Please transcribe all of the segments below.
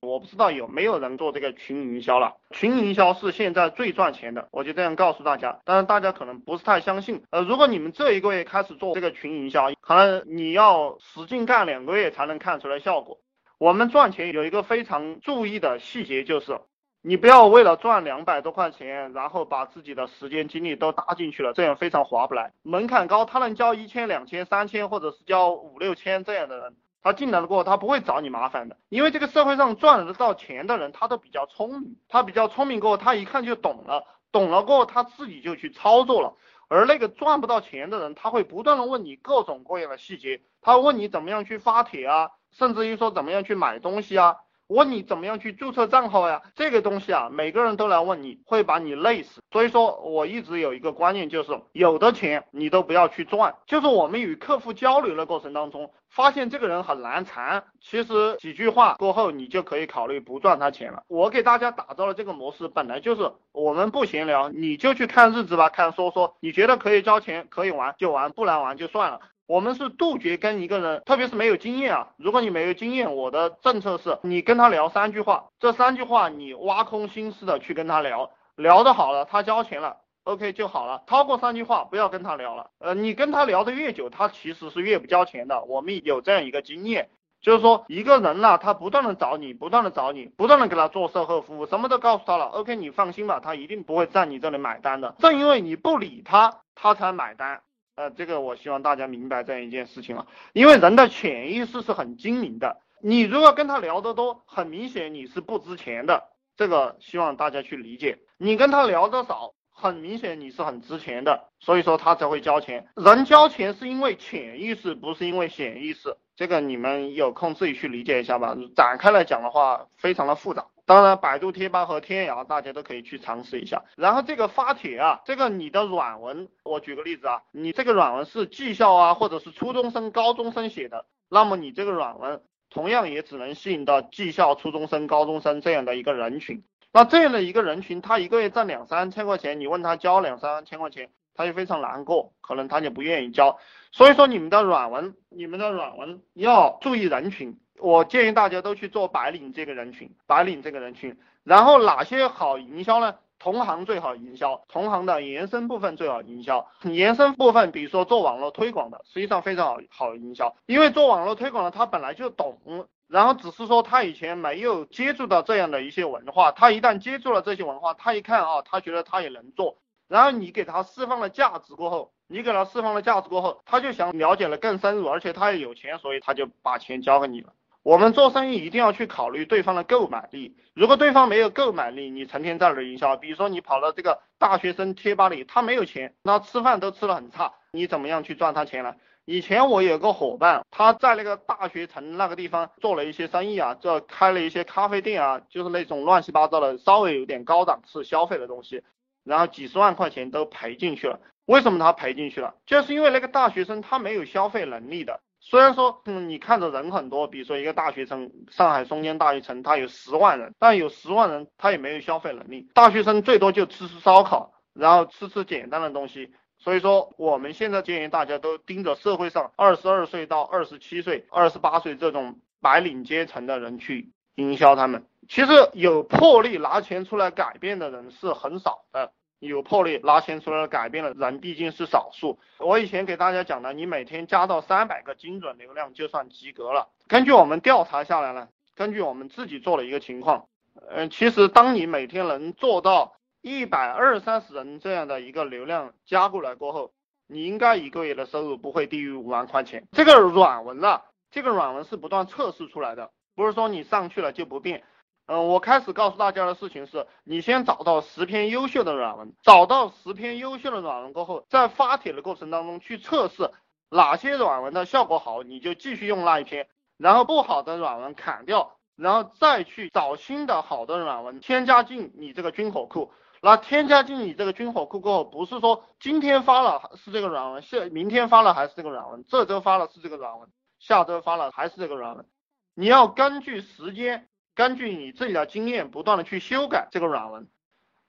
我不知道有没有人做这个群营销了，群营销是现在最赚钱的，我就这样告诉大家。但是大家可能不是太相信，呃，如果你们这一个月开始做这个群营销，可能你要使劲干两个月才能看出来效果。我们赚钱有一个非常注意的细节，就是你不要为了赚两百多块钱，然后把自己的时间精力都搭进去了，这样非常划不来。门槛高，他能交一千、两千、三千，或者是交五六千这样的人。他进来了过后，他不会找你麻烦的，因为这个社会上赚得到钱的人，他都比较聪明，他比较聪明过后，他一看就懂了，懂了过后，他自己就去操作了。而那个赚不到钱的人，他会不断的问你各种各样的细节，他问你怎么样去发帖啊，甚至于说怎么样去买东西啊。问你怎么样去注册账号呀？这个东西啊，每个人都来问你，会把你累死。所以说，我一直有一个观念，就是有的钱你都不要去赚。就是我们与客户交流的过程当中，发现这个人很难缠，其实几句话过后，你就可以考虑不赚他钱了。我给大家打造的这个模式，本来就是我们不闲聊，你就去看日子吧，看说说，你觉得可以交钱，可以玩就玩，不能玩就算了。我们是杜绝跟一个人，特别是没有经验啊。如果你没有经验，我的政策是你跟他聊三句话，这三句话你挖空心思的去跟他聊，聊得好了，他交钱了，OK 就好了。超过三句话不要跟他聊了。呃，你跟他聊的越久，他其实是越不交钱的。我们有这样一个经验，就是说一个人呢，他不断的找你，不断的找你，不断的给他做售后服务，什么都告诉他了，OK 你放心吧，他一定不会在你这里买单的。正因为你不理他，他才买单。呃，这个我希望大家明白这样一件事情啊，因为人的潜意识是很精明的，你如果跟他聊得多，很明显你是不值钱的，这个希望大家去理解。你跟他聊得少，很明显你是很值钱的，所以说他才会交钱。人交钱是因为潜意识，不是因为显意识，这个你们有空自己去理解一下吧。展开来讲的话，非常的复杂。当然，百度贴吧和天涯大家都可以去尝试一下。然后这个发帖啊，这个你的软文，我举个例子啊，你这个软文是技校啊，或者是初中生、高中生写的，那么你这个软文同样也只能吸引到技校、初中生、高中生这样的一个人群。那这样的一个人群，他一个月挣两三千块钱，你问他交两三千块钱，他就非常难过，可能他就不愿意交。所以说，你们的软文，你们的软文要注意人群。我建议大家都去做白领这个人群，白领这个人群，然后哪些好营销呢？同行最好营销，同行的延伸部分最好营销。延伸部分，比如说做网络推广的，实际上非常好好营销，因为做网络推广的他本来就懂，然后只是说他以前没有接触到这样的一些文化，他一旦接触了这些文化，他一看啊，他觉得他也能做，然后你给他释放了价值过后，你给他释放了价值过后，他就想了解的更深入，而且他也有钱，所以他就把钱交给你了。我们做生意一定要去考虑对方的购买力。如果对方没有购买力，你成天在那儿营销，比如说你跑到这个大学生贴吧里，他没有钱，那吃饭都吃的很差，你怎么样去赚他钱呢？以前我有个伙伴，他在那个大学城那个地方做了一些生意啊，这开了一些咖啡店啊，就是那种乱七八糟的，稍微有点高档次消费的东西，然后几十万块钱都赔进去了。为什么他赔进去了？就是因为那个大学生他没有消费能力的。虽然说，嗯，你看着人很多，比如说一个大学生，上海松江大学城，他有十万人，但有十万人，他也没有消费能力。大学生最多就吃吃烧烤，然后吃吃简单的东西。所以说，我们现在建议大家都盯着社会上二十二岁到二十七岁、二十八岁这种白领阶层的人去营销他们。其实有魄力拿钱出来改变的人是很少的。有魄力拿钱出来改变的人毕竟是少数。我以前给大家讲的，你每天加到三百个精准流量就算及格了。根据我们调查下来呢，根据我们自己做了一个情况，嗯，其实当你每天能做到一百二三十人这样的一个流量加过来过后，你应该一个月的收入不会低于五万块钱。这个软文啊，这个软文是不断测试出来的，不是说你上去了就不变。嗯，我开始告诉大家的事情是，你先找到十篇优秀的软文，找到十篇优秀的软文过后，在发帖的过程当中去测试哪些软文的效果好，你就继续用那一篇，然后不好的软文砍掉，然后再去找新的好的软文添加进你这个军火库。那添加进你这个军火库过后，不是说今天发了是这个软文，下明天发了还是这个软文，这周发了是这个软文，下周发了还是这个软文，你要根据时间。根据你自己的经验，不断的去修改这个软文，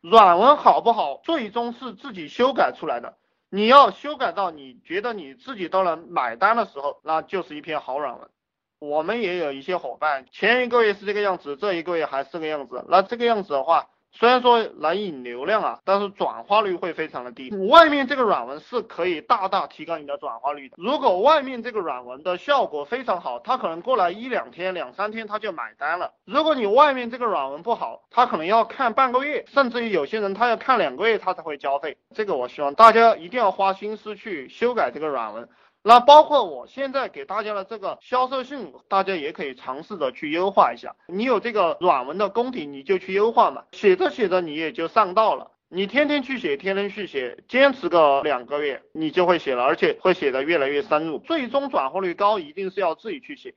软文好不好，最终是自己修改出来的。你要修改到你觉得你自己都能买单的时候，那就是一篇好软文。我们也有一些伙伴，前一个月是这个样子，这一个月还是这个样子，那这个样子的话。虽然说来引流量啊，但是转化率会非常的低。外面这个软文是可以大大提高你的转化率的。如果外面这个软文的效果非常好，他可能过来一两天、两三天他就买单了。如果你外面这个软文不好，他可能要看半个月，甚至于有些人他要看两个月他才会交费。这个我希望大家一定要花心思去修改这个软文。那包括我现在给大家的这个销售信，大家也可以尝试着去优化一下。你有这个软文的功底，你就去优化嘛。写着写着你也就上道了。你天天去写，天天去写，坚持个两个月，你就会写了，而且会写的越来越深入。最终转化率高，一定是要自己去写。